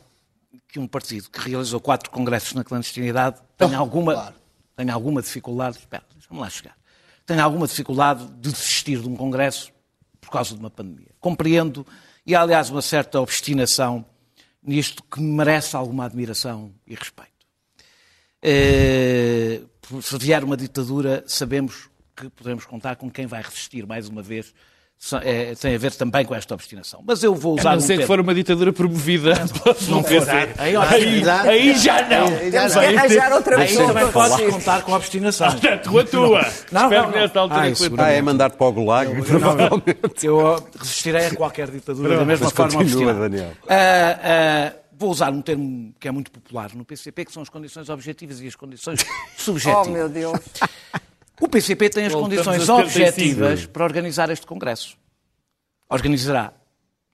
que um partido que realizou quatro congressos na clandestinidade tenha alguma, claro. tenha alguma dificuldade. Espera, deixa-me lá chegar. Tenha alguma dificuldade de desistir de um congresso por causa de uma pandemia. Compreendo, e há, aliás, uma certa obstinação nisto que merece alguma admiração e respeito. Eh, se vier uma ditadura, sabemos que podemos contar com quem vai resistir mais uma vez é, tem a ver também com esta obstinação. Mas eu vou usar. A não ser um que for uma ditadura promovida não, não PC. Aí, aí, aí, já não. Temos que arranjar outra pessoa. Aí também podes contar com a obstinação. Portanto, a tua. Não, Espero que nesta altura. Ah, é mandar-te para o gulag, provavelmente. Eu resistirei a qualquer ditadura da mesma forma obstinada. Daniel. Uh, uh, vou usar um termo que é muito popular no PCP, que são as condições objetivas e as condições subjetivas. Oh, meu Deus. O PCP tem as condições objetivas para organizar este Congresso. Organizará,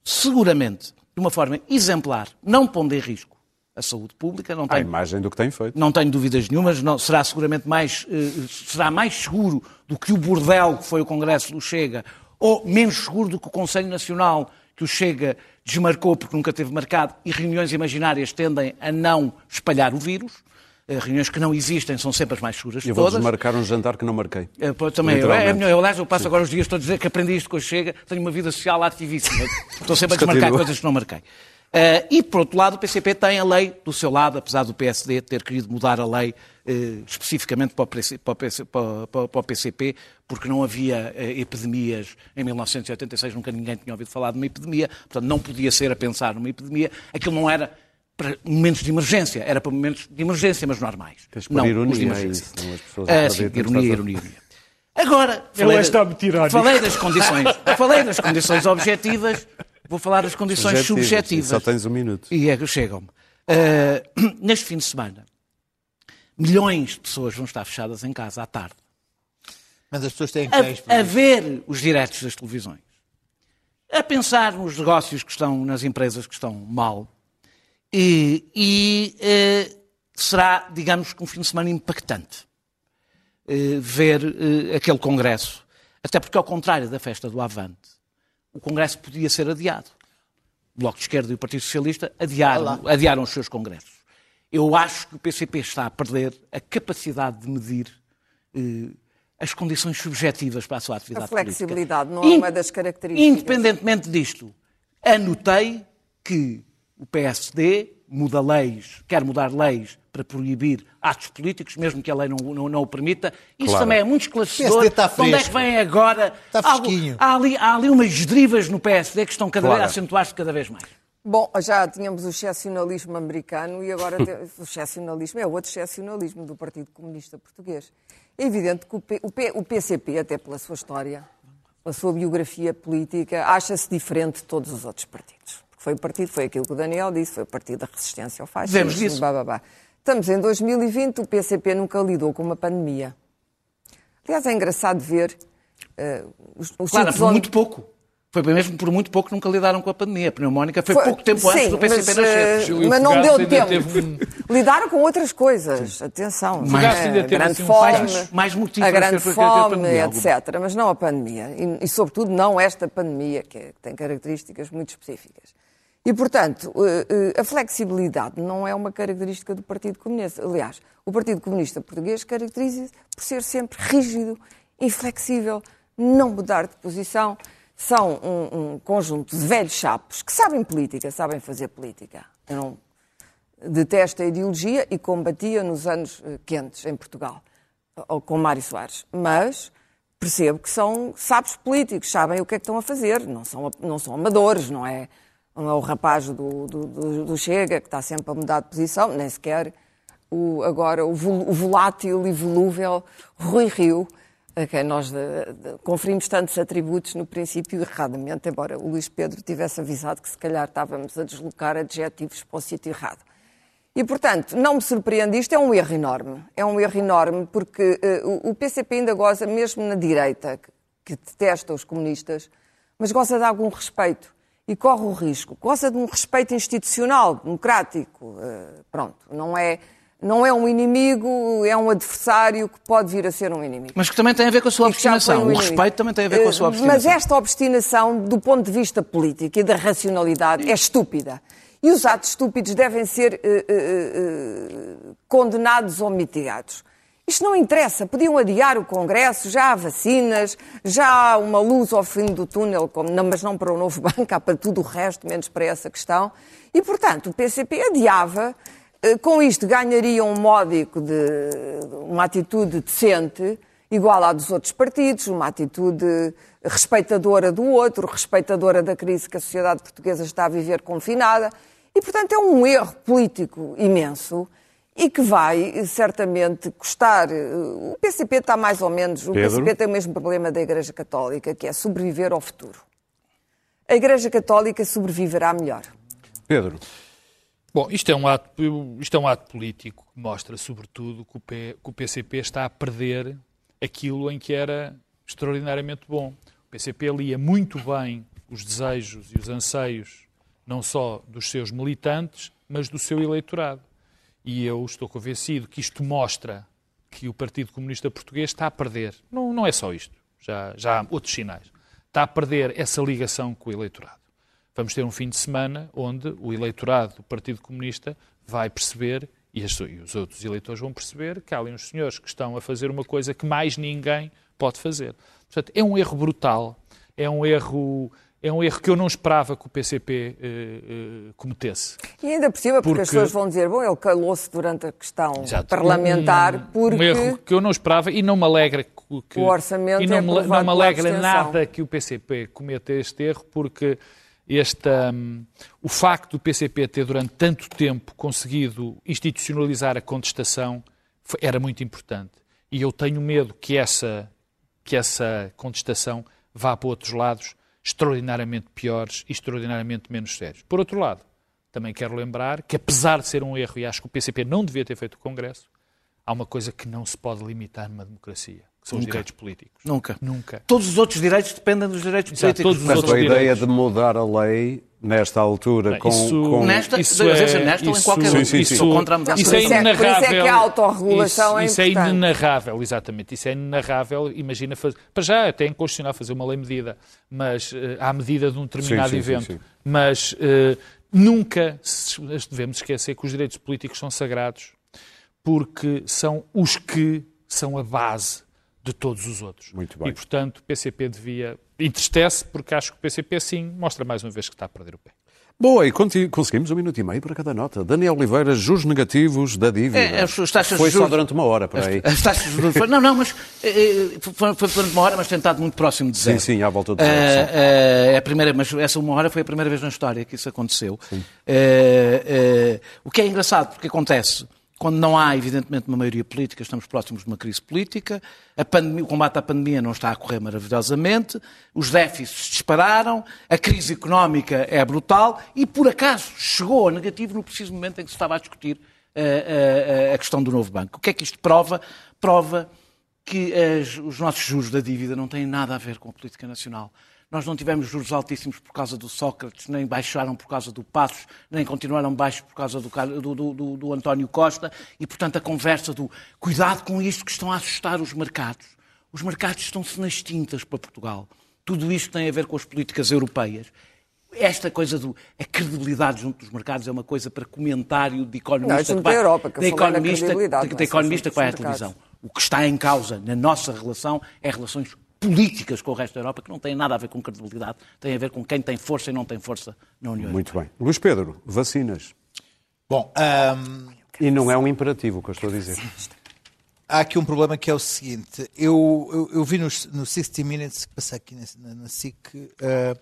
seguramente, de uma forma exemplar, não pondo em risco a saúde pública. Não tenho, a imagem do que tem feito. Não tenho dúvidas nenhumas. Não, será seguramente mais, uh, será mais seguro do que o bordel que foi o Congresso do Chega, ou menos seguro do que o Conselho Nacional que o Chega desmarcou porque nunca teve marcado, e reuniões imaginárias tendem a não espalhar o vírus. Eh, reuniões que não existem são sempre as mais seguras de todas. Eu vou marcar um jantar que não marquei. É, também, eu, é, eu, aliás, eu passo Sim. agora os dias, estou a dizer que aprendi isto com a Chega, tenho uma vida social ativíssima. estou sempre a desmarcar coisas que não marquei. Uh, e, por outro lado, o PCP tem a lei do seu lado, apesar do PSD ter querido mudar a lei uh, especificamente para o, PC, para, o PC, para, para o, PCP, porque não havia uh, epidemias em 1986, nunca ninguém tinha ouvido falar de uma epidemia, portanto não podia ser a pensar numa epidemia. Aquilo não era para momentos de emergência. Era para momentos de emergência, mas normais. Tens não ironia, os de emergência. É isso, ah, sim, ironia, ironia, ironia. Agora, falei, da, falei das condições, falei das condições objetivas, vou falar das condições subjetivas. Só tens um minuto. E é, chegam-me. Uh, neste fim de semana, milhões de pessoas vão estar fechadas em casa à tarde. Mas as pessoas têm que a, a ver os diretos das televisões, a pensar nos negócios que estão, nas empresas que estão mal, e, e uh, será, digamos, um fim de semana impactante uh, ver uh, aquele Congresso. Até porque, ao contrário da festa do Avante, o Congresso podia ser adiado. O Bloco de Esquerda e o Partido Socialista adiaram, adiaram os seus congressos. Eu acho que o PCP está a perder a capacidade de medir eh, as condições subjetivas para a sua atividade política. A flexibilidade política. não é uma das características. Independentemente disto, anotei que o PSD muda leis, quer mudar leis para proibir atos políticos, mesmo que a lei não, não, não o permita. Isso claro. também é muito esclarecedor. Está fresco. Onde é que vem agora? Está fresquinho. Há, há, ali, há ali umas derivas no PSD que estão cada claro. vez, a acentuar-se cada vez mais. Bom, já tínhamos o excepcionalismo americano e agora o excepcionalismo é outro excepcionalismo do Partido Comunista Português. É evidente que o, P, o, P, o PCP, até pela sua história, pela sua biografia política, acha-se diferente de todos os outros partidos. Foi o partido, foi aquilo que o Daniel disse, foi o partido da resistência ao fascismo. Vemos disso. Bah, bah, bah. Estamos em 2020, o PCP nunca lidou com uma pandemia. Aliás, é engraçado ver uh, os, os claro, por onde... muito pouco. Foi mesmo por muito pouco que nunca lidaram com a pandemia. A pneumónica foi, foi pouco tempo sim, antes do PCP mas, nascer. Uh, mas não deu tempo. Um... Lidaram com outras coisas. Sim. Atenção. Mas, é, a grande assim, fome, mais, mais motivo a grande fome, pandemia, etc. Alguma. Mas não a pandemia. E, e, sobretudo, não esta pandemia, que, é, que tem características muito específicas. E, portanto, uh, uh, a flexibilidade não é uma característica do Partido Comunista. Aliás, o Partido Comunista Português caracteriza-se por ser sempre rígido, inflexível, não mudar de posição são um, um, conjunto de velhos chapos que sabem política, sabem fazer política. Eu não detesto a ideologia e combatia nos anos eh, quentes em Portugal, com Mário Soares. Mas percebo que são sábios políticos, sabem o que é que estão a fazer, não são, não são amadores, não é, não é o rapaz do, do, do, Chega que está sempre a mudar de posição, nem sequer o, agora o, volátil e volúvel Rui Rio, a quem nós de, conferimos tantos atributos no princípio erradamente, embora o Luís Pedro tivesse avisado que se calhar estávamos a deslocar adjetivos para o sítio errado. E, portanto, não me surpreende isto, é um erro enorme. É um erro enorme porque uh, o PCP ainda goza, mesmo na direita, que, que detesta os comunistas, mas goza de algum respeito e corre o risco. Goza de um respeito institucional, democrático. Uh, pronto, não é não é um inimigo, é um adversário que pode vir a ser um inimigo. Mas que também tem a ver com a sua obstinação. Um o respeito também tem a ver com a sua obstinação. Mas esta obstinação, do ponto de vista político e da racionalidade, é estúpida. E os atos estúpidos devem ser uh, uh, uh, condenados ou mitigados. Isto não interessa. Podiam adiar o Congresso, já há vacinas, já há uma luz ao fim do túnel, mas não para o novo banco, há para tudo o resto, menos para essa questão. E, portanto, o PCP adiava eh, com isto ganharia um módico de uma atitude decente, igual à dos outros partidos, uma atitude respeitadora do outro, respeitadora da crise que a sociedade portuguesa está a viver confinada. E, portanto, é um erro político imenso e que vai certamente custar. Eh, o PCP está mais ou menos. O Pedro? PCP tem o mesmo problema da Igreja Católica, que é sobreviver ao futuro. A Igreja Católica sobreviverá melhor. Pedro. Bom, isto é um ato, isto é um ato político que mostra, sobretudo, que o, P, que o PCP está a perder aquilo em que era extraordinariamente bom. O PCP lia muito bem os desejos e os anseios, não só dos seus militantes, mas do seu eleitorado. E eu estou convencido que isto mostra que o Partido Comunista Português está a perder. Não, não é só isto, já, já há outros sinais. Está a perder essa ligação com o eleitorado vamos ter um fim de semana onde o eleitorado do Partido Comunista vai perceber, e, os outros eleitores vão perceber, que há ali uns senhores que estão a fazer uma coisa que mais ninguém pode fazer. Portanto, é um erro brutal, é um erro é um erro que eu não esperava que o PCP uh, uh, cometesse. E ainda por cima, porque, porque, as pessoas vão dizer, bom, ele calou-se durante a questão Exato. parlamentar, um, porque... Um erro que eu não esperava e não me alegra que... O orçamento e não, é me, não me alegra nada que o PCP cometa este erro, porque este, um, o facto do PCP ter durante tanto tempo conseguido institucionalizar a contestação foi, era muito importante. E eu tenho medo que essa, que essa contestação vá para outros lados extraordinariamente piores e extraordinariamente menos sérios. Por outro lado, também quero lembrar que, apesar de ser um erro, e acho que o PCP não devia ter feito o Congresso, há uma coisa que não se pode limitar numa democracia que são Nunca. os direitos políticos. Nunca. Nunca. Todos os outros direitos dependem dos direitos Exato, políticos. Todos os Mas a ideia de mudar a lei nesta altura com, isso, com... Nesta, isso é, nesta isso, ou em qualquer sim, sim, sim. Isso, contra a mudança. Isso é inenarrável. Por isso é que a autorregulação isso, é Isso é inenarrável, exatamente. Isso é inenarrável. Imagina fazer... Para já até é inconstitucional fazer uma lei medida, mas uh, à medida de um determinado evento. Mas uh, nunca devemos esquecer que os direitos políticos são sagrados porque são os que são a base de todos os outros. Muito bem. E, portanto, o PCP devia... Entristece, porque acho que o PCP, sim, mostra mais uma vez que está a perder o pé. Boa, e conseguimos um minuto e meio para cada nota. Daniel Oliveira, juros negativos da dívida. É, as taxas foi só durante uma hora, para aí. As, as taxas de juros... Não, não, mas é, foi, foi, durante uma hora, mas tentado muito próximo de zero. Sim, sim, à volta de zero. É, é, a primeira, mas essa uma hora foi a primeira vez na história que isso aconteceu. É, o que é engraçado, porque acontece quando não há, evidentemente, uma maioria política, estamos próximos de uma crise política, pandemia, o combate à pandemia não está a correr maravilhosamente, os déficits dispararam, a crise económica é brutal e, por acaso, chegou a negativo no preciso momento em que se estava a discutir uh, uh, a questão do novo banco. O que é que isto prova? Prova que as, os nossos juros da dívida não têm nada a ver com a política nacional. Nós não tivemos juros altíssimos por causa do Sócrates, nem baixaram por causa do Passos, nem continuaram baixos por causa do, do, do, do António Costa. E, portanto, a conversa do cuidado com isto que estão a assustar os mercados. Os mercados estão-se nas tintas para Portugal. Tudo isto tem a ver com as políticas europeias. Esta coisa do a credibilidade junto dos mercados é uma coisa para comentário de economista não, que vai, Europa, que de economista, de, de economista que vai à televisão. O que está em causa na nossa relação é relações políticas com o resto da Europa que não têm nada a ver com credibilidade, têm a ver com quem tem força e não tem força na União Muito bem. Luís Pedro, vacinas. Bom, um... E não é um imperativo o que eu estou a dizer. Há aqui um problema que é o seguinte. Eu, eu, eu vi no, no 60 Minutes, que passei aqui na, na SIC, uh,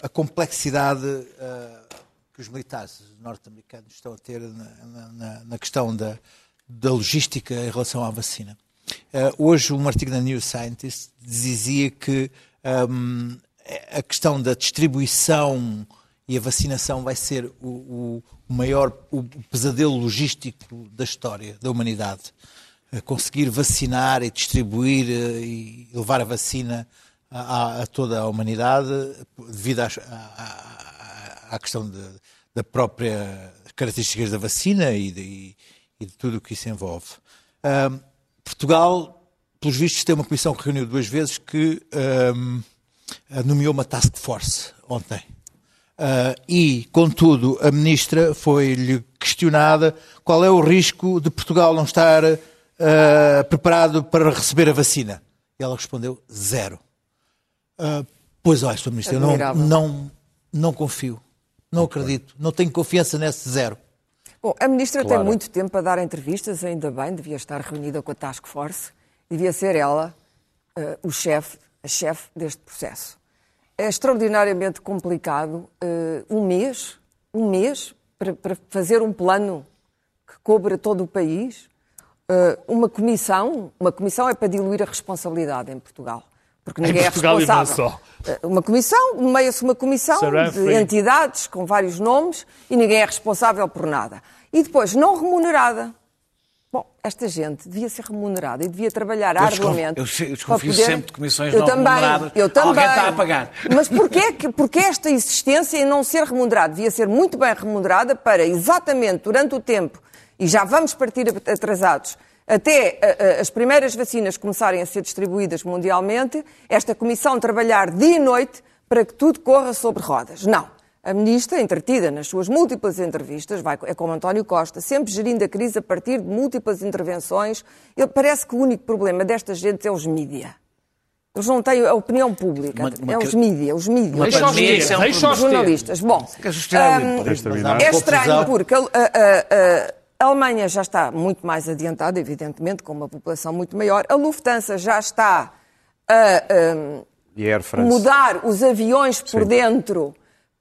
a complexidade uh, que os militares norte-americanos estão a ter na, na, na questão da, da logística em relação à vacina. Uh, hoje, um artigo na New Scientist dizia que um, a questão da distribuição e a vacinação vai ser o, o, maior o pesadelo logístico da história da humanidade. Uh, conseguir vacinar e distribuir uh, e levar a vacina a, a, toda a humanidade devido à, questão de, da própria características da vacina e de, e de tudo o que isso envolve. Portugal, pelos vistos, tem uma comissão que reuniu duas vezes que um, nomeou uma task force ontem. Uh, e, contudo, a ministra foi-lhe questionada qual é o risco de Portugal não estar uh, preparado para receber a vacina. E ela respondeu zero. Uh, pois olha, Sr. Ministro, eu não, não, não confio, não acredito, não tenho confiança nesse zero. Bom, a ministra claro. tem muito tempo para dar entrevistas, ainda bem, devia estar reunida com a Task Force, devia ser ela uh, o chefe, a chefe deste processo. É extraordinariamente complicado uh, um mês, um mês, para, para, fazer um plano que cobra todo o país. Uh, uma comissão, uma comissão é para diluir a responsabilidade em Portugal porque ninguém é responsável. Uma comissão, nomeia-se uma comissão de entidades com vários nomes e ninguém é responsável por nada. E depois, não remunerada. Bom, esta gente devia ser remunerada e devia trabalhar eu arduamente. Eu desconfio poder... sempre de comissões eu não também, remuneradas. Eu também. Alguém está a pagar. Mas porquê, porquê esta existência em não ser remunerada? Devia ser muito bem remunerada para, exatamente durante o tempo, e já vamos partir atrasados, até as primeiras vacinas começarem a ser distribuídas mundialmente, esta comissão trabalhar dia e noite para que tudo corra sobre rodas. Não. A ministra, entretida nas suas múltiplas entrevistas, vai, é como António Costa, sempre gerindo a crise a partir de múltiplas intervenções. Ele, parece que o único problema desta gente é os mídia. Eles não têm a opinião pública. Uma, uma, é os mídia, os mídia. Deixa os jornalistas. Bom, um, é estranho porque a, a, a, a Alemanha já está muito mais adiantada, evidentemente, com uma população muito maior. A Lufthansa já está a, mudar os aviões por Sim. dentro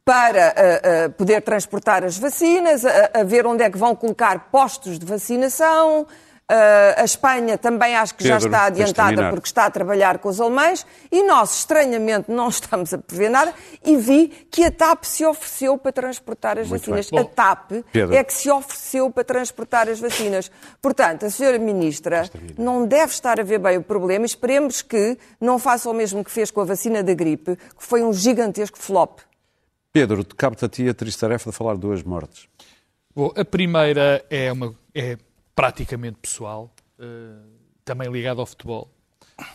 para uh, uh, poder transportar as vacinas, a, a, ver onde é que vão colocar postos de vacinação. Uh, a Espanha também acho que Pedro, já está adiantada porque está a trabalhar com os alemães e nós, estranhamente, não estamos a prever nada e vi que a TAP se ofereceu para transportar as Muito vacinas. Bom, a TAP Pedro. é que se ofereceu para transportar as vacinas. Portanto, a senhora Ministra não deve estar a ver bem o problema. Esperemos que não faça o mesmo que fez com a vacina da gripe, que foi um gigantesco flop. Pedro, cabe-te a ti a triste tarefa de falar de duas mortes. Bom, a primeira é, uma, é praticamente pessoal, uh, também ligado ao futebol.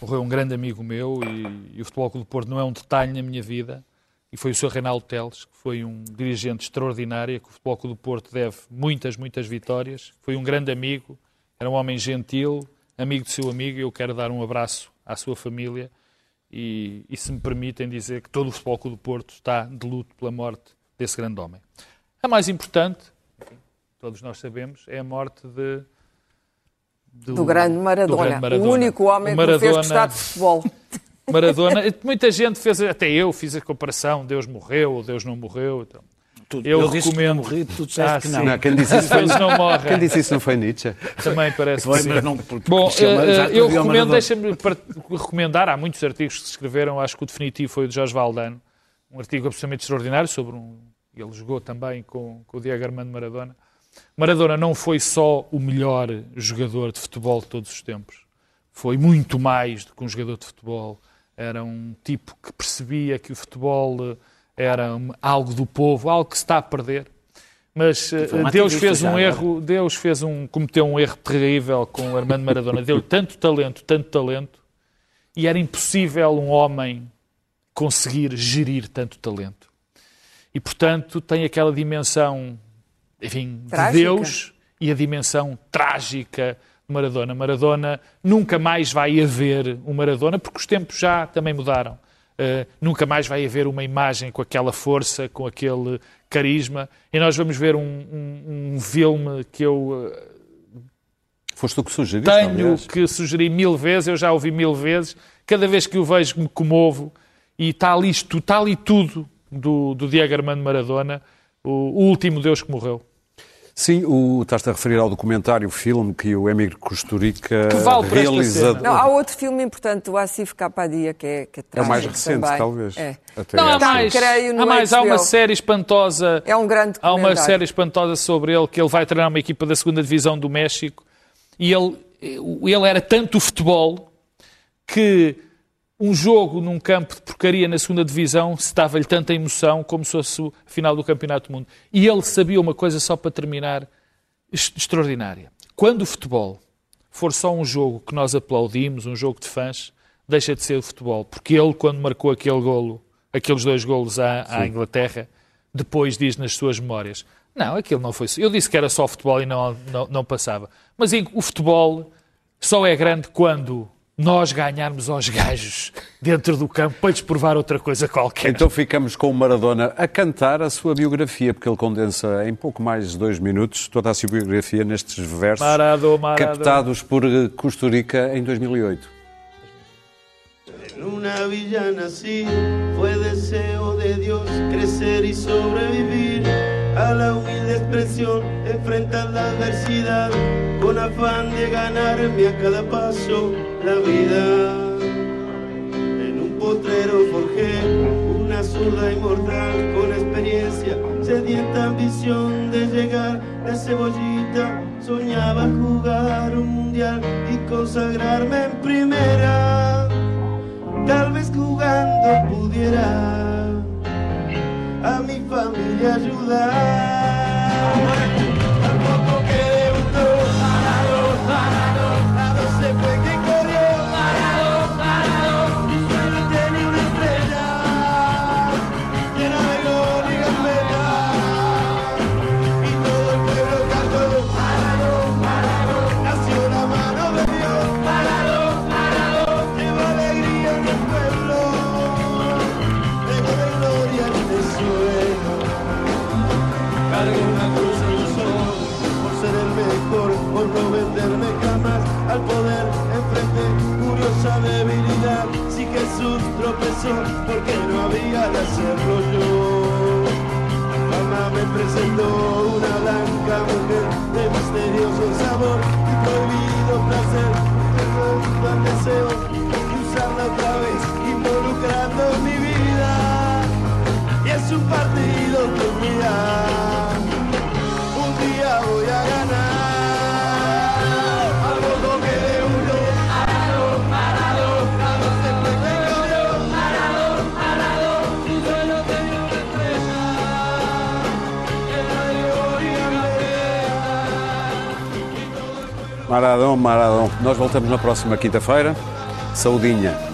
Morreu um grande amigo meu e, e o Futebol Clube do Porto não é um detalhe na minha vida. E foi o Sr. Reinaldo Teles, que foi um dirigente extraordinário, que o Futebol Clube do Porto deve muitas, muitas vitórias. Foi um grande amigo, era um homem gentil, amigo do seu amigo, eu quero dar um abraço à sua família e, e se me permitem dizer que todo o Futebol Clube do Porto está de luto pela morte desse grande homem. A mais importante, todos nós sabemos, é a morte de do, do, grande Maradona, do grande Maradona, o único homem Maradona, que fez gostar de futebol. Maradona, muita gente fez, até eu fiz a comparação, Deus morreu ou Deus não morreu. Então, tudo. Eu, eu recomendo. Morri, tu ah, que não. não. quem, disse isso foi, não morre. quem disse isso não foi Nietzsche? Também parece foi, que sim. Não, Bom, eu recomendo, deixa-me recomendar, há muitos artigos que se escreveram, acho que o definitivo foi o de Jorge Valdano, um artigo absolutamente extraordinário sobre um... Ele jogou também com, com o Diego Armando Maradona. Maradona não foi só o melhor jogador de futebol de todos os tempos. Foi muito mais do que um jogador de futebol. Era um tipo que percebia que o futebol era algo do povo, algo que se está a perder. Mas uh, Deus fez um erro, Deus fez um, cometeu um erro terrível com o Armando Maradona. Deu tanto talento, tanto talento, e era impossível um homem conseguir gerir tanto talento. E, portanto, tem aquela dimensão, enfim, trágica. de Deus e a dimensão trágica de Maradona. Maradona nunca mais vai haver um Maradona, porque os tempos já também mudaram. Uh, nunca mais vai haver uma imagem com aquela força, com aquele carisma. E nós vamos ver um, um, um filme que eu. Uh, Foste tu que sugeriste? Tenho aliás. que sugerir mil vezes, eu já ouvi mil vezes. Cada vez que o vejo me comovo e está ali, está ali tudo do, do Diego Armando Maradona, o, o último Deus que morreu. Sim, o, estás-te a referir ao documentário, filme que o Emir Costurica vale realiza. Não, há outro filme importante, o Asif Kapadia, que é que é, é o mais recente, também. talvez. É. Até não, há mais, creio, há, mais há uma série espantosa. É um grande Há uma série espantosa sobre ele, que ele vai treinar uma equipa da segunda divisão do México e ele, ele era tanto o futebol que um jogo num campo de porcaria na segunda divisão se dava-lhe tanta emoção como se fosse a final do Campeonato do Mundo. E ele sabia uma coisa, só para terminar, extraordinária. Quando o futebol for só um jogo que nós aplaudimos, um jogo de fãs, deixa de ser o futebol. Porque ele, quando marcou aquele golo, aqueles dois golos à, à Inglaterra, depois diz nas suas memórias, não, aquilo não foi... Eu disse que era só futebol e não, não, não passava. Mas o futebol só é grande quando nós ganharmos aos gajos dentro do campo para lhes provar outra coisa qualquer. Então ficamos com o Maradona a cantar a sua biografia, porque ele condensa em pouco mais de dois minutos toda a sua biografia nestes versos Marado, Marado. captados por Costurica em 2008. En una villa nací, fue deseo de Dios crecer y sobrevivir a la humilde expresión, enfrentar la adversidad con afán de ganarme a cada paso la vida. En un potrero forjé una zurda inmortal con experiencia, sedienta ambición de llegar de cebollita. Soñaba jugar un mundial y consagrarme en primera. Tal vez jugando pudiera a mi familia ayudar. Porque no había de hacerlo yo. Mamá me presentó una blanca mujer de misterioso sabor y prohibido placer, un deseo de usarla otra vez, involucrando mi vida. Y es un partido que un Maradão, Maradão. Nós voltamos na próxima quinta-feira. Saudinha.